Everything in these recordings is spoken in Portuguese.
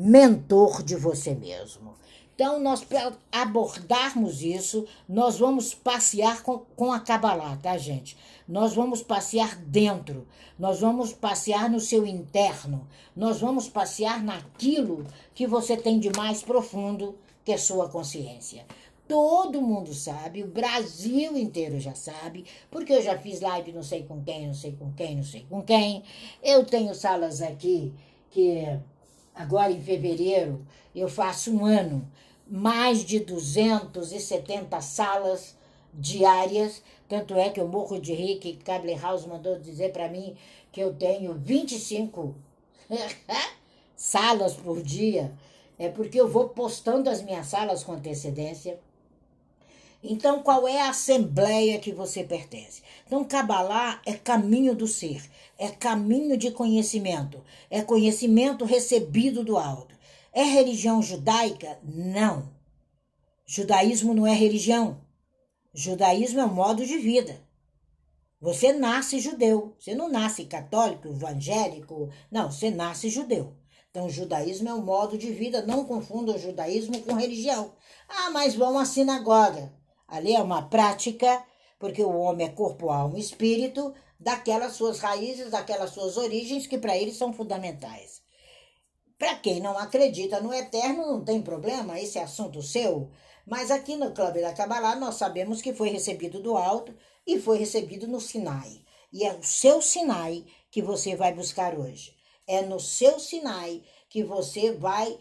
mentor de você mesmo. Então, nós, para abordarmos isso, nós vamos passear com, com a Kabbalah, tá, gente? Nós vamos passear dentro, nós vamos passear no seu interno, nós vamos passear naquilo que você tem de mais profundo, que é sua consciência. Todo mundo sabe, o Brasil inteiro já sabe, porque eu já fiz live não sei com quem, não sei com quem, não sei com quem. Eu tenho salas aqui que agora em fevereiro eu faço um ano mais de 270 salas diárias. Tanto é que eu morro de que Cable House mandou dizer para mim que eu tenho 25 salas por dia. É porque eu vou postando as minhas salas com antecedência. Então, qual é a assembleia que você pertence? Então, Kabbalah é caminho do ser, é caminho de conhecimento, é conhecimento recebido do alto. É religião judaica? Não. Judaísmo não é religião. Judaísmo é um modo de vida. Você nasce judeu. Você não nasce católico, evangélico. Não, você nasce judeu. Então, judaísmo é um modo de vida. Não confunda o judaísmo com religião. Ah, mas vão à sinagoga. Ali é uma prática, porque o homem é corpo, alma e espírito, daquelas suas raízes, daquelas suas origens que para eles são fundamentais. Para quem não acredita no eterno, não tem problema, esse é assunto seu. Mas aqui no Clube da Kabbalah nós sabemos que foi recebido do alto e foi recebido no Sinai. E é o seu Sinai que você vai buscar hoje. É no seu Sinai que você vai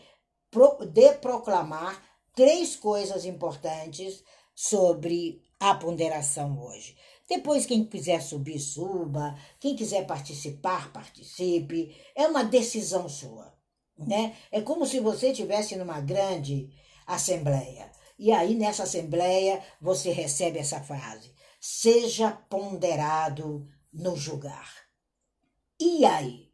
deproclamar três coisas importantes sobre a ponderação hoje. Depois, quem quiser subir, suba. Quem quiser participar, participe. É uma decisão sua né? É como se você estivesse numa grande assembleia. E aí, nessa assembleia, você recebe essa frase: seja ponderado no julgar. E aí?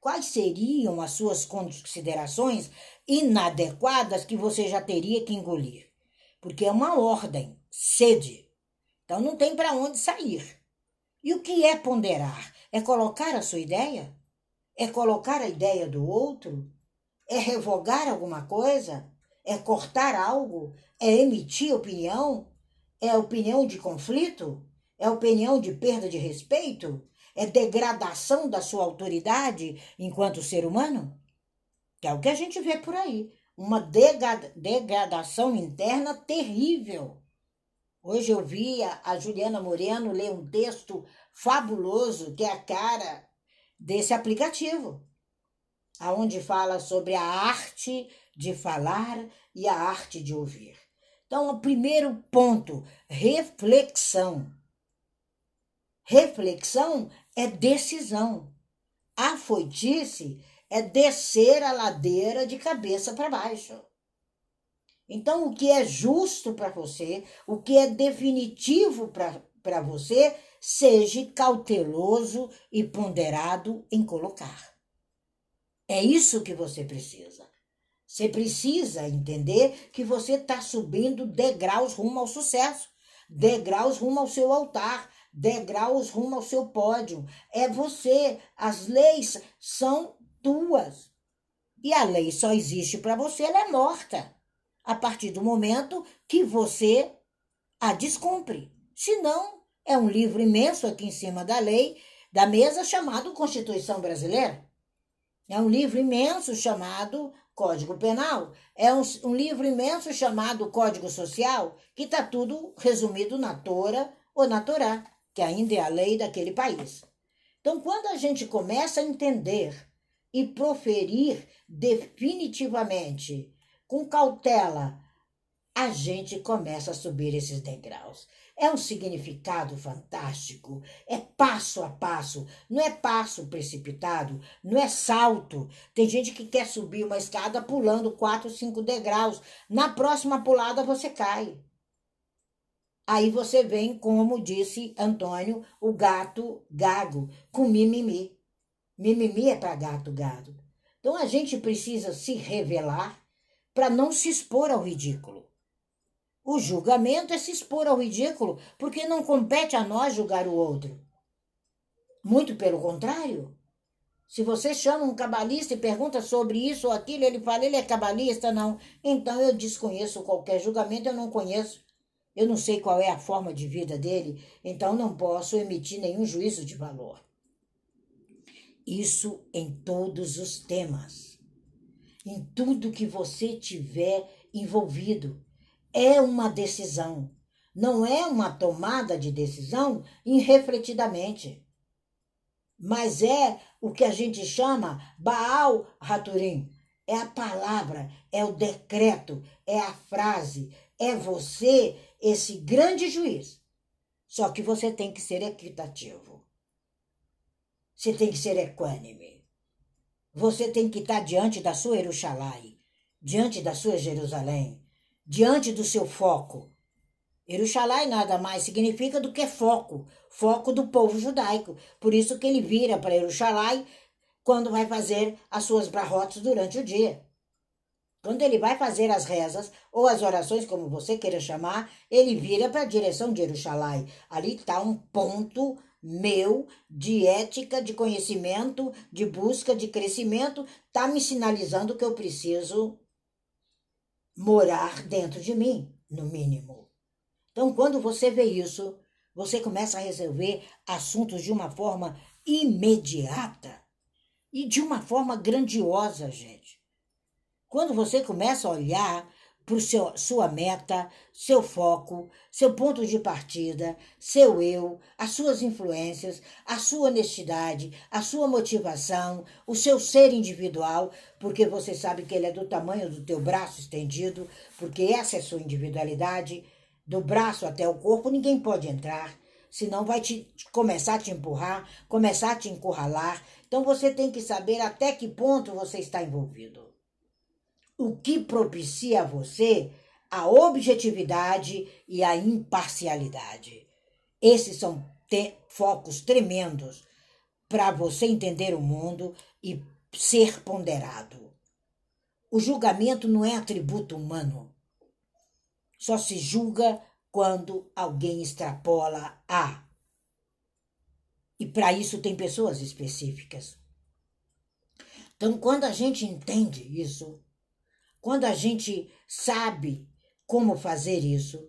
Quais seriam as suas considerações inadequadas que você já teria que engolir? Porque é uma ordem, sede. Então não tem para onde sair. E o que é ponderar? É colocar a sua ideia? É colocar a ideia do outro? É revogar alguma coisa? É cortar algo? É emitir opinião? É opinião de conflito? É opinião de perda de respeito? É degradação da sua autoridade enquanto ser humano? Que é o que a gente vê por aí. Uma degradação interna terrível. Hoje eu vi a Juliana Moreno ler um texto fabuloso que é a cara desse aplicativo aonde fala sobre a arte de falar e a arte de ouvir. Então, o primeiro ponto, reflexão. Reflexão é decisão. A foitice é descer a ladeira de cabeça para baixo. Então, o que é justo para você, o que é definitivo para você, seja cauteloso e ponderado em colocar. É isso que você precisa. Você precisa entender que você está subindo degraus rumo ao sucesso, degraus rumo ao seu altar, degraus rumo ao seu pódio. É você. As leis são tuas. E a lei só existe para você, ela é morta. A partir do momento que você a descumpre. Senão, é um livro imenso aqui em cima da lei, da mesa, chamado Constituição Brasileira. É um livro imenso chamado Código Penal. É um, um livro imenso chamado Código Social, que está tudo resumido na Tora ou na Torá, que ainda é a lei daquele país. Então, quando a gente começa a entender e proferir definitivamente, com cautela, a gente começa a subir esses degraus. É um significado fantástico, é passo a passo, não é passo precipitado, não é salto. Tem gente que quer subir uma escada pulando quatro, cinco degraus. Na próxima pulada você cai. Aí você vem, como disse Antônio, o gato gago, com mimimi. Mimimi é para gato gado. Então a gente precisa se revelar para não se expor ao ridículo. O julgamento é se expor ao ridículo, porque não compete a nós julgar o outro. Muito pelo contrário. Se você chama um cabalista e pergunta sobre isso ou aquilo, ele fala, ele é cabalista? Não. Então eu desconheço qualquer julgamento, eu não conheço. Eu não sei qual é a forma de vida dele, então não posso emitir nenhum juízo de valor. Isso em todos os temas. Em tudo que você tiver envolvido. É uma decisão. Não é uma tomada de decisão irrefletidamente. Mas é o que a gente chama Baal Haturim. É a palavra, é o decreto, é a frase, é você, esse grande juiz. Só que você tem que ser equitativo. Você tem que ser equânime. Você tem que estar diante da sua Jerusalém, diante da sua Jerusalém, diante do seu foco. Jerusalém nada mais significa do que foco, foco do povo judaico. Por isso que ele vira para Jerusalém quando vai fazer as suas brahotes durante o dia. Quando ele vai fazer as rezas ou as orações, como você queira chamar, ele vira para a direção de Jerusalém. Ali está um ponto meu de ética, de conhecimento, de busca, de crescimento, está me sinalizando que eu preciso morar dentro de mim, no mínimo. Então, quando você vê isso, você começa a resolver assuntos de uma forma imediata e de uma forma grandiosa, gente. Quando você começa a olhar para sua meta, seu foco, seu ponto de partida, seu eu, as suas influências, a sua honestidade, a sua motivação, o seu ser individual, porque você sabe que ele é do tamanho do teu braço estendido, porque essa é sua individualidade, do braço até o corpo ninguém pode entrar, senão vai te começar a te empurrar, começar a te encurralar. Então você tem que saber até que ponto você está envolvido o que propicia a você a objetividade e a imparcialidade. Esses são focos tremendos para você entender o mundo e ser ponderado. O julgamento não é atributo humano. Só se julga quando alguém extrapola a. E para isso tem pessoas específicas. Então, quando a gente entende isso, quando a gente sabe como fazer isso,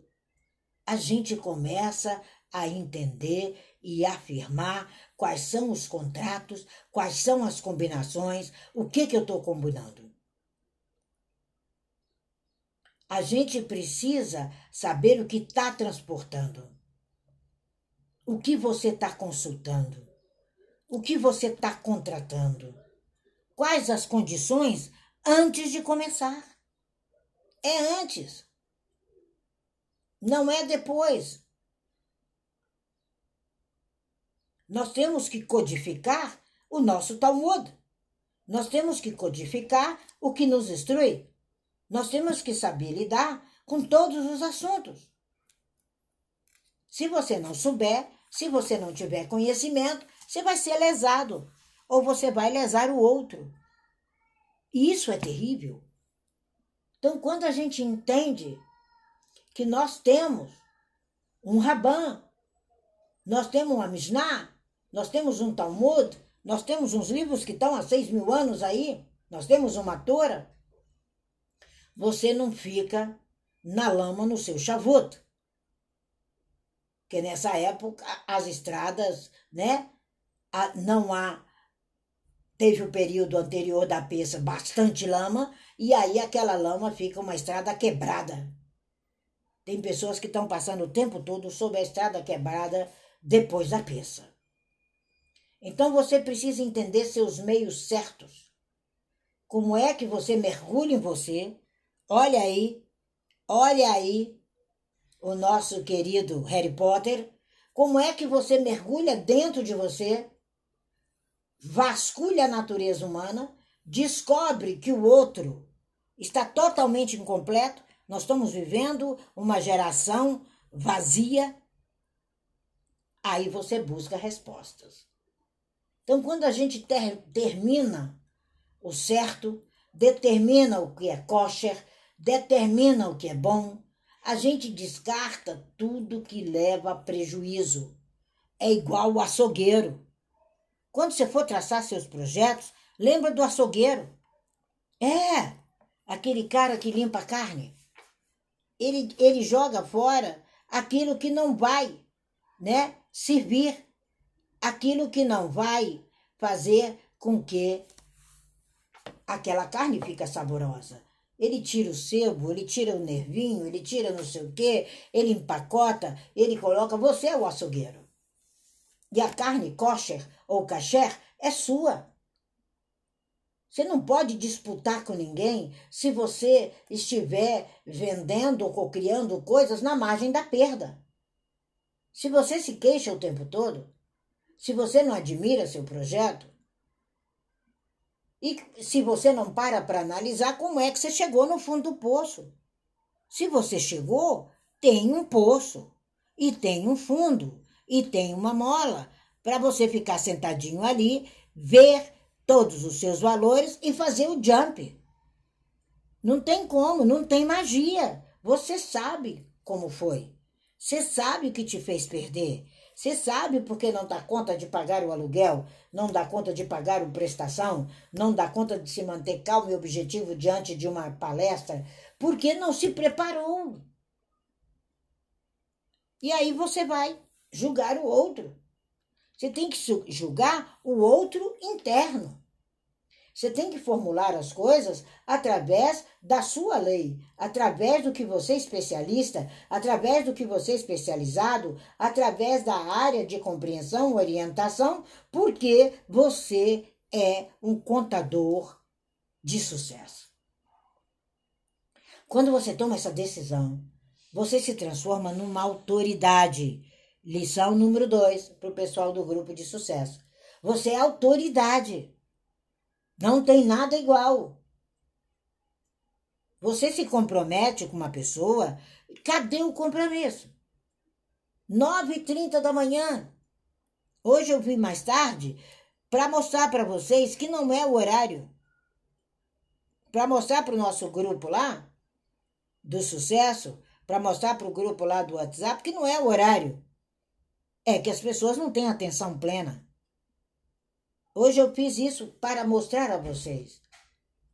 a gente começa a entender e afirmar quais são os contratos, quais são as combinações, o que, que eu estou combinando. A gente precisa saber o que está transportando, o que você está consultando, o que você está contratando, quais as condições antes de começar. É antes. Não é depois. Nós temos que codificar o nosso Talmud. Nós temos que codificar o que nos instrui. Nós temos que saber lidar com todos os assuntos. Se você não souber, se você não tiver conhecimento, você vai ser lesado ou você vai lesar o outro. E isso é terrível. Então, quando a gente entende que nós temos um Raban, nós temos uma Mishnah, nós temos um Talmud, nós temos uns livros que estão há seis mil anos aí, nós temos uma Torá, você não fica na lama no seu chavuto. Porque nessa época as estradas, né? Não há Teve o período anterior da peça bastante lama, e aí aquela lama fica uma estrada quebrada. Tem pessoas que estão passando o tempo todo sob a estrada quebrada depois da peça. Então você precisa entender seus meios certos. Como é que você mergulha em você? Olha aí, olha aí o nosso querido Harry Potter. Como é que você mergulha dentro de você vasculha a natureza humana, descobre que o outro está totalmente incompleto, nós estamos vivendo uma geração vazia. Aí você busca respostas. Então, quando a gente ter, termina o certo, determina o que é kosher, determina o que é bom, a gente descarta tudo que leva a prejuízo. É igual o açougueiro. Quando você for traçar seus projetos, lembra do açougueiro. É, aquele cara que limpa a carne. Ele, ele joga fora aquilo que não vai né, servir, aquilo que não vai fazer com que aquela carne fica saborosa. Ele tira o sebo, ele tira o nervinho, ele tira não sei o quê, ele empacota, ele coloca. Você é o açougueiro. E a carne kosher ou kasher é sua. Você não pode disputar com ninguém se você estiver vendendo ou criando coisas na margem da perda. Se você se queixa o tempo todo, se você não admira seu projeto, e se você não para para analisar como é que você chegou no fundo do poço. Se você chegou, tem um poço, e tem um fundo, e tem uma mola, para você ficar sentadinho ali, ver todos os seus valores e fazer o jump. Não tem como, não tem magia. Você sabe como foi. Você sabe o que te fez perder. Você sabe porque não dá conta de pagar o aluguel, não dá conta de pagar uma prestação, não dá conta de se manter calmo e objetivo diante de uma palestra, porque não se preparou. E aí você vai julgar o outro. Você tem que julgar o outro interno. Você tem que formular as coisas através da sua lei, através do que você é especialista, através do que você é especializado, através da área de compreensão, orientação, porque você é um contador de sucesso. Quando você toma essa decisão, você se transforma numa autoridade. Lição número dois para o pessoal do grupo de sucesso. Você é autoridade. Não tem nada igual. Você se compromete com uma pessoa, cadê o compromisso? 9h30 da manhã. Hoje eu vim mais tarde para mostrar para vocês que não é o horário. Para mostrar para o nosso grupo lá, do sucesso, para mostrar para o grupo lá do WhatsApp que não é o horário. É que as pessoas não têm atenção plena. Hoje eu fiz isso para mostrar a vocês.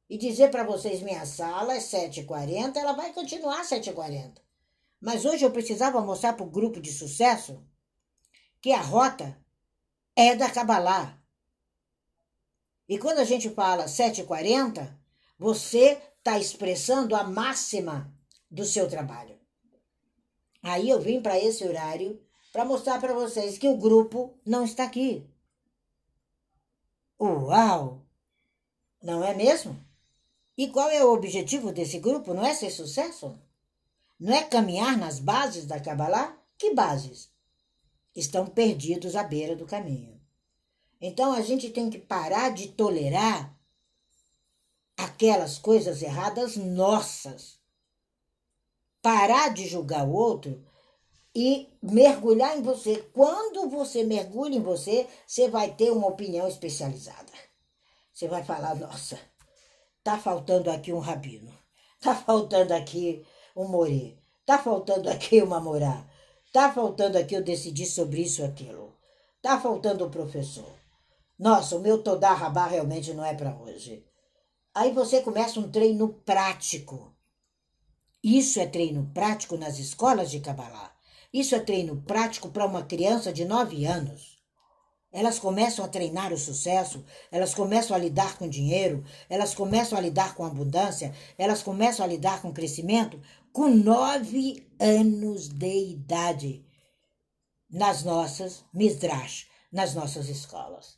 E dizer para vocês, minha sala é 7h40, ela vai continuar 7h40. Mas hoje eu precisava mostrar para o grupo de sucesso que a rota é da Kabbalah. E quando a gente fala 7h40, você está expressando a máxima do seu trabalho. Aí eu vim para esse horário para mostrar para vocês que o grupo não está aqui. Uau! Não é mesmo? E qual é o objetivo desse grupo? Não é ser sucesso? Não é caminhar nas bases da Kabbalah? Que bases? Estão perdidos à beira do caminho. Então a gente tem que parar de tolerar aquelas coisas erradas nossas. Parar de julgar o outro e mergulhar em você. Quando você mergulha em você, você vai ter uma opinião especializada. Você vai falar: nossa, tá faltando aqui um rabino, tá faltando aqui um morê, tá faltando aqui uma morá, tá faltando aqui eu decidir sobre isso aquilo, tá faltando o professor. Nossa, o meu todá rabá realmente não é para hoje. Aí você começa um treino prático. Isso é treino prático nas escolas de Kabbalah. Isso é treino prático para uma criança de 9 anos. Elas começam a treinar o sucesso, elas começam a lidar com dinheiro, elas começam a lidar com abundância, elas começam a lidar com crescimento com nove anos de idade nas nossas Midrash, nas nossas escolas.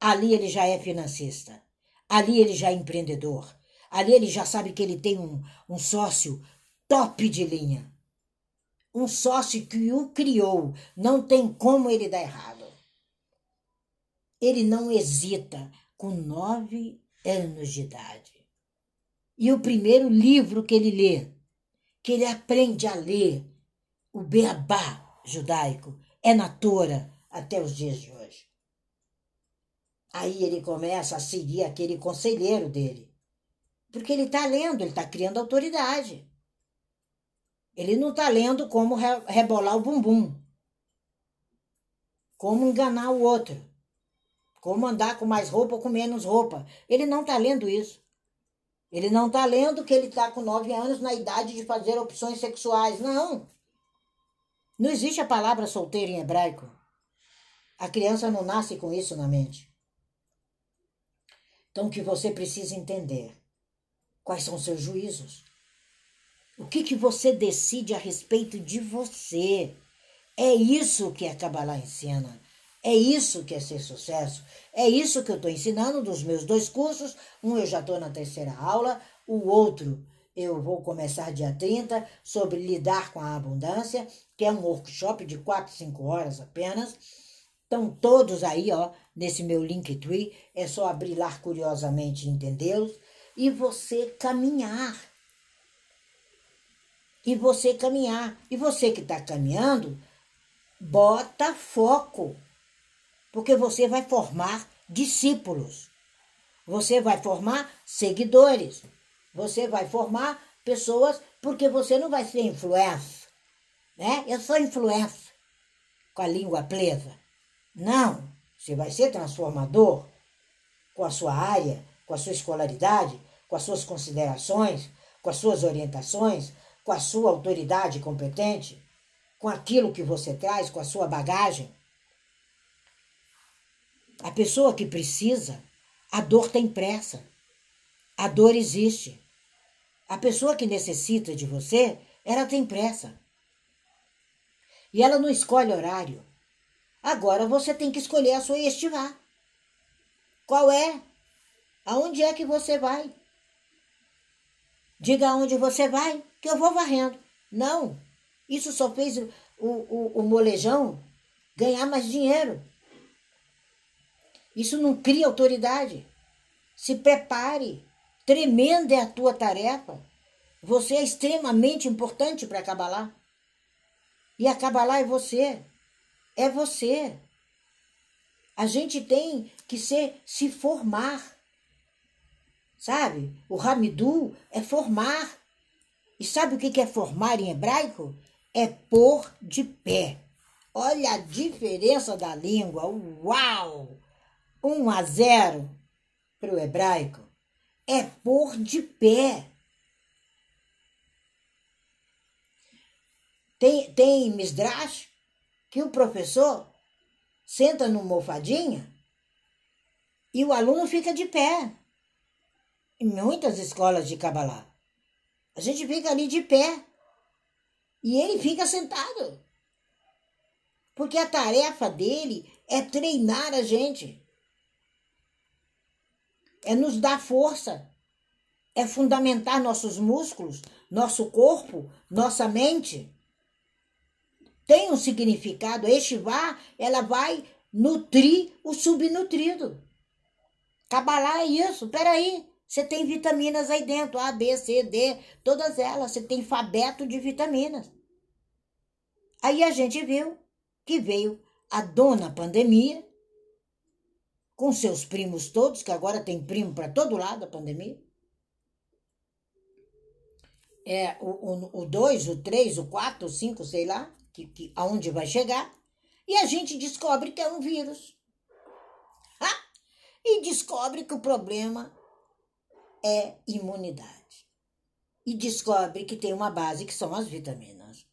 Ali ele já é financista, ali ele já é empreendedor, ali ele já sabe que ele tem um, um sócio top de linha um sócio que o criou. Não tem como ele dar errado. Ele não hesita com nove anos de idade. E o primeiro livro que ele lê, que ele aprende a ler, o Beabá judaico, é na Tora até os dias de hoje. Aí ele começa a seguir aquele conselheiro dele. Porque ele está lendo, ele está criando autoridade. Ele não está lendo como rebolar o bumbum, como enganar o outro. como andar com mais roupa ou com menos roupa. Ele não está lendo isso. Ele não está lendo que ele está com nove anos na idade de fazer opções sexuais. Não. Não existe a palavra solteiro em hebraico. A criança não nasce com isso na mente. Então, o que você precisa entender? Quais são seus juízos? O que, que você decide a respeito de você? É isso que a Kabbalah ensina. É isso que é ser sucesso. É isso que eu estou ensinando dos meus dois cursos. Um eu já estou na terceira aula, o outro eu vou começar dia 30 sobre lidar com a abundância, que é um workshop de 4, 5 horas apenas. Estão todos aí, ó, nesse meu Linktree. É só abrir lá curiosamente e entendê-los. E você caminhar. E você caminhar. E você que está caminhando, bota foco porque você vai formar discípulos. Você vai formar seguidores. Você vai formar pessoas, porque você não vai ser influência, né? Eu sou influência com a língua presa. Não, você vai ser transformador com a sua área, com a sua escolaridade, com as suas considerações, com as suas orientações, com a sua autoridade competente, com aquilo que você traz, com a sua bagagem. A pessoa que precisa, a dor tem pressa. A dor existe. A pessoa que necessita de você, ela tem pressa. E ela não escolhe horário. Agora você tem que escolher a sua estivar. Qual é? Aonde é que você vai? Diga aonde você vai, que eu vou varrendo. Não, isso só fez o, o, o molejão ganhar mais dinheiro. Isso não cria autoridade. Se prepare. Tremenda é a tua tarefa. Você é extremamente importante para Cabalá. E a Cabalá é você. É você. A gente tem que ser, se formar. Sabe? O Hamidu é formar. E sabe o que é formar em hebraico? É pôr de pé. Olha a diferença da língua. Uau! 1 a 0 para o hebraico é pôr de pé. Tem, tem Misdrash que o professor senta numa mofadinha e o aluno fica de pé. Em muitas escolas de Kabbalah. A gente fica ali de pé e ele fica sentado. Porque a tarefa dele é treinar a gente é nos dar força, é fundamentar nossos músculos, nosso corpo, nossa mente. Tem um significado. Estivar, ela vai nutrir o subnutrido. Cabalá é isso. Peraí, você tem vitaminas aí dentro, A, B, C, D, todas elas. Você tem fabeto de vitaminas. Aí a gente viu que veio a dona pandemia com seus primos todos, que agora tem primo para todo lado a pandemia. É, o 2, o 3, o 4, o 5, sei lá, que, que, aonde vai chegar. E a gente descobre que é um vírus. E descobre que o problema é imunidade. E descobre que tem uma base que são as vitaminas.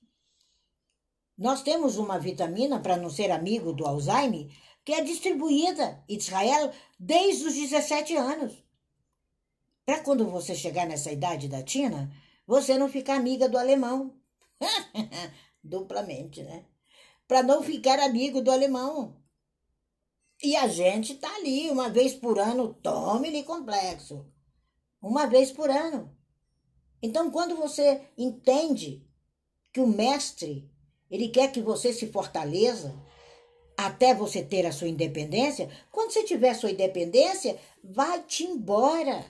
Nós temos uma vitamina, para não ser amigo do Alzheimer, que é distribuída em Israel desde os 17 anos. Para quando você chegar nessa idade da Tina, você não ficar amiga do alemão. Duplamente, né? Para não ficar amigo do alemão. E a gente tá ali uma vez por ano, tome-lhe complexo. Uma vez por ano. Então, quando você entende que o mestre, ele quer que você se fortaleça, até você ter a sua independência, quando você tiver sua independência, vai-te embora.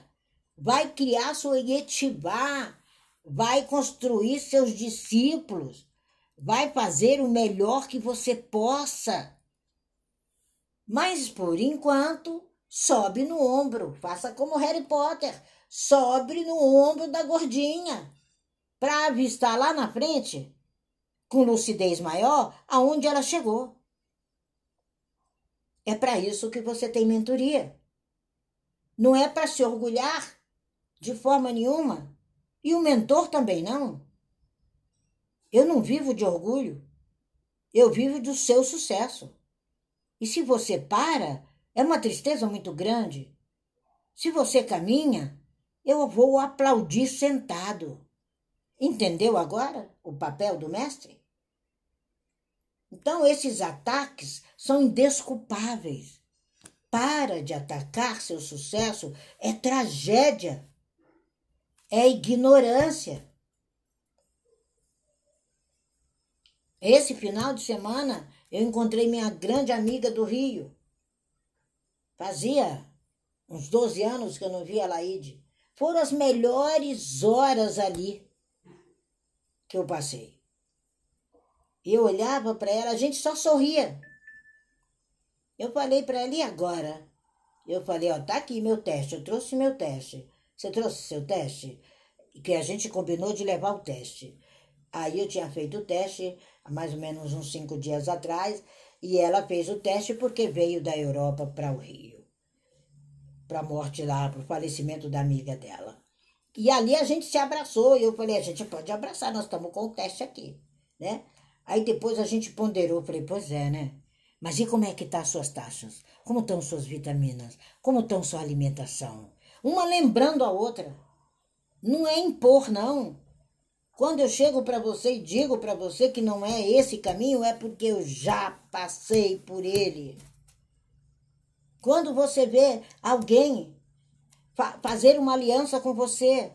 Vai criar sua yetivá, vai construir seus discípulos, vai fazer o melhor que você possa. Mas por enquanto, sobe no ombro, faça como Harry Potter, sobe no ombro da gordinha, para avistar lá na frente, com lucidez maior, aonde ela chegou. É para isso que você tem mentoria. Não é para se orgulhar de forma nenhuma. E o mentor também não. Eu não vivo de orgulho. Eu vivo do seu sucesso. E se você para, é uma tristeza muito grande. Se você caminha, eu vou aplaudir sentado. Entendeu agora o papel do mestre? Então, esses ataques são indesculpáveis. Para de atacar seu sucesso é tragédia, é ignorância. Esse final de semana eu encontrei minha grande amiga do Rio. Fazia uns 12 anos que eu não via a Laide. Foram as melhores horas ali que eu passei. Eu olhava para ela, a gente só sorria. Eu falei para ela, e agora? Eu falei, ó, tá aqui meu teste, eu trouxe meu teste. Você trouxe seu teste? Que a gente combinou de levar o teste. Aí eu tinha feito o teste há mais ou menos uns cinco dias atrás, e ela fez o teste porque veio da Europa para o Rio. Para a morte lá, para o falecimento da amiga dela. E ali a gente se abraçou, e eu falei, a gente pode abraçar, nós estamos com o teste aqui, né? Aí depois a gente ponderou, falei, pois é, né? Mas e como é que tá as suas taxas? Como estão suas vitaminas? Como estão sua alimentação? Uma lembrando a outra. Não é impor, não. Quando eu chego para você e digo para você que não é esse caminho, é porque eu já passei por ele. Quando você vê alguém fa fazer uma aliança com você,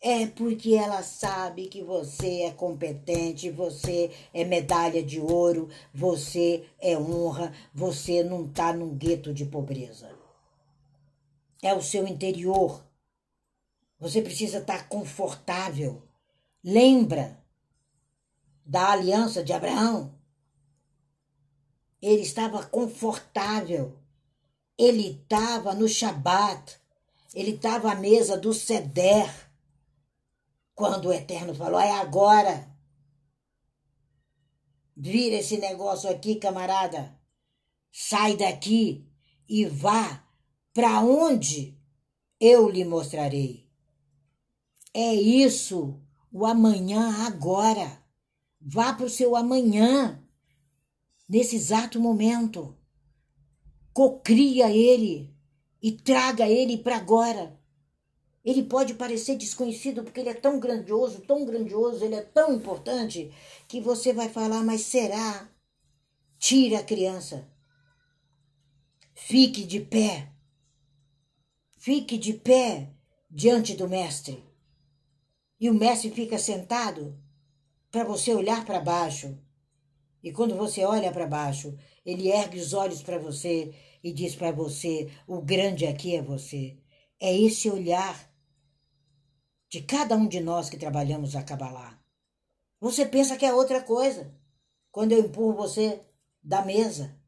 é porque ela sabe que você é competente, você é medalha de ouro, você é honra, você não está num gueto de pobreza. É o seu interior. Você precisa estar tá confortável. Lembra da aliança de Abraão? Ele estava confortável. Ele estava no Shabat. Ele estava à mesa do Seder quando o Eterno falou, é agora. Vira esse negócio aqui, camarada. Sai daqui e vá para onde eu lhe mostrarei. É isso, o amanhã agora. Vá para o seu amanhã, nesse exato momento. Cocria ele e traga ele para agora. Ele pode parecer desconhecido porque ele é tão grandioso, tão grandioso, ele é tão importante que você vai falar, mas será? Tira a criança. Fique de pé. Fique de pé diante do mestre. E o mestre fica sentado para você olhar para baixo. E quando você olha para baixo, ele ergue os olhos para você e diz para você: o grande aqui é você. É esse olhar de cada um de nós que trabalhamos a Kabbalah. Você pensa que é outra coisa quando eu empurro você da mesa.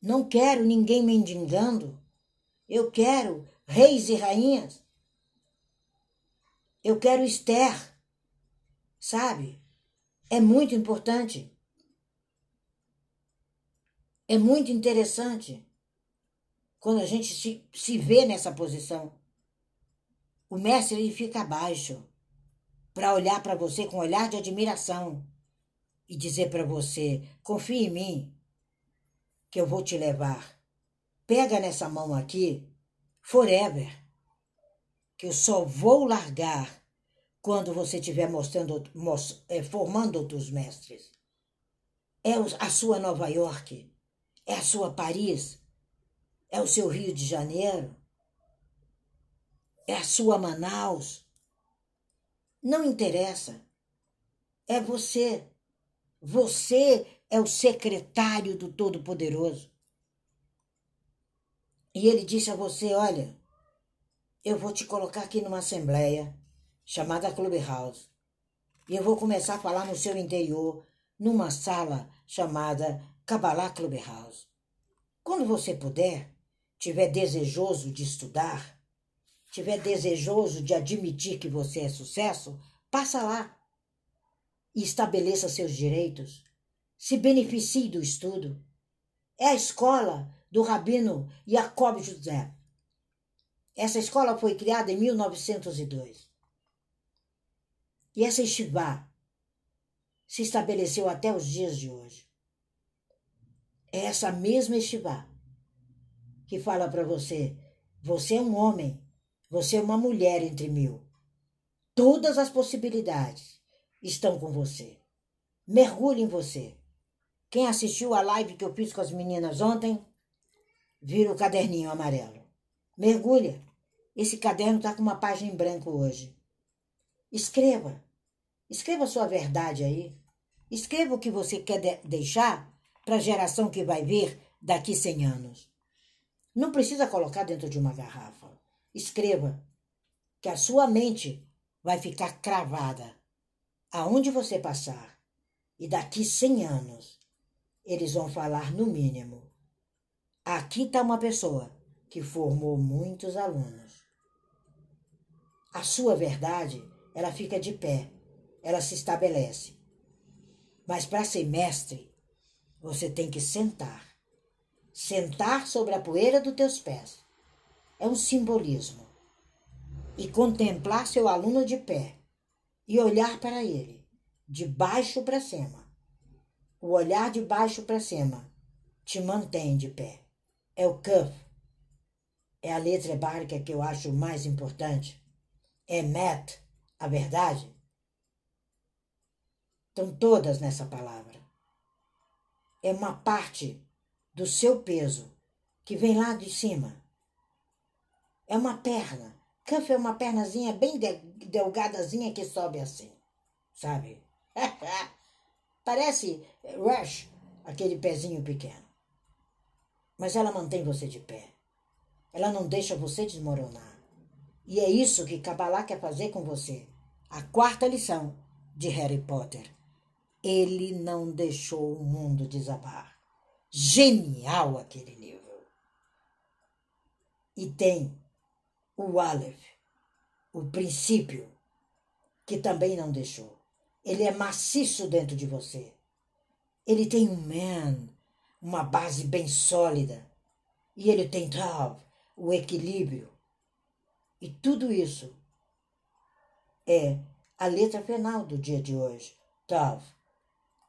Não quero ninguém mendigando. Eu quero reis e rainhas. Eu quero Esther. Sabe? É muito importante. É muito interessante quando a gente se, se vê nessa posição. O mestre ele fica abaixo para olhar para você com um olhar de admiração e dizer para você: confie em mim, que eu vou te levar. Pega nessa mão aqui, forever, que eu só vou largar quando você estiver mostrando, é, formando outros mestres. É a sua Nova York, é a sua Paris, é o seu Rio de Janeiro, é a sua Manaus. Não interessa. É você. Você é o secretário do Todo-Poderoso. E ele disse a você: Olha, eu vou te colocar aqui numa assembleia chamada Clubhouse. E eu vou começar a falar no seu interior, numa sala chamada Kabbalah Clubhouse. Quando você puder, tiver desejoso de estudar, tiver desejoso de admitir que você é sucesso, passa lá e estabeleça seus direitos. Se beneficie do estudo. É a escola do rabino Jacob José. Essa escola foi criada em 1902. E essa estivá se estabeleceu até os dias de hoje. É essa mesma estivá que fala para você: você é um homem, você é uma mulher entre mil. Todas as possibilidades estão com você. Mergulhe em você. Quem assistiu a live que eu fiz com as meninas ontem, vira o caderninho amarelo. Mergulha. Esse caderno está com uma página em branco hoje. Escreva. Escreva sua verdade aí. Escreva o que você quer de deixar para a geração que vai vir daqui 100 anos. Não precisa colocar dentro de uma garrafa. Escreva, que a sua mente vai ficar cravada aonde você passar. E daqui 100 anos, eles vão falar no mínimo. Aqui está uma pessoa que formou muitos alunos. A sua verdade, ela fica de pé, ela se estabelece. Mas para ser mestre, você tem que sentar. Sentar sobre a poeira dos teus pés. É um simbolismo. E contemplar seu aluno de pé e olhar para ele, de baixo para cima. O olhar de baixo para cima te mantém de pé. É o cuff. É a letra hebraica que eu acho mais importante. É met, a verdade. Estão todas nessa palavra. É uma parte do seu peso que vem lá de cima. É uma perna Cuff é uma pernazinha bem delgadazinha que sobe assim, sabe? Parece Rush, aquele pezinho pequeno. Mas ela mantém você de pé. Ela não deixa você desmoronar. E é isso que Kabbalah quer fazer com você. A quarta lição de Harry Potter. Ele não deixou o mundo desabar. Genial aquele livro. E tem o Aleph, o princípio, que também não deixou. Ele é maciço dentro de você. Ele tem um man, uma base bem sólida. E ele tem Tav, o equilíbrio. E tudo isso é a letra final do dia de hoje. Tav,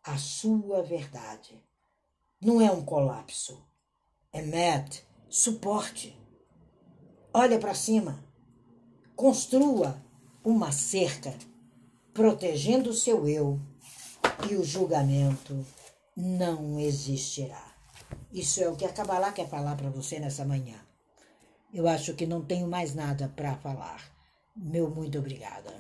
a sua verdade. Não é um colapso. É met, suporte. Olha para cima. Construa uma cerca protegendo o seu eu e o julgamento não existirá. Isso é o que a Kabbalah quer falar para você nessa manhã. Eu acho que não tenho mais nada para falar. Meu muito obrigada.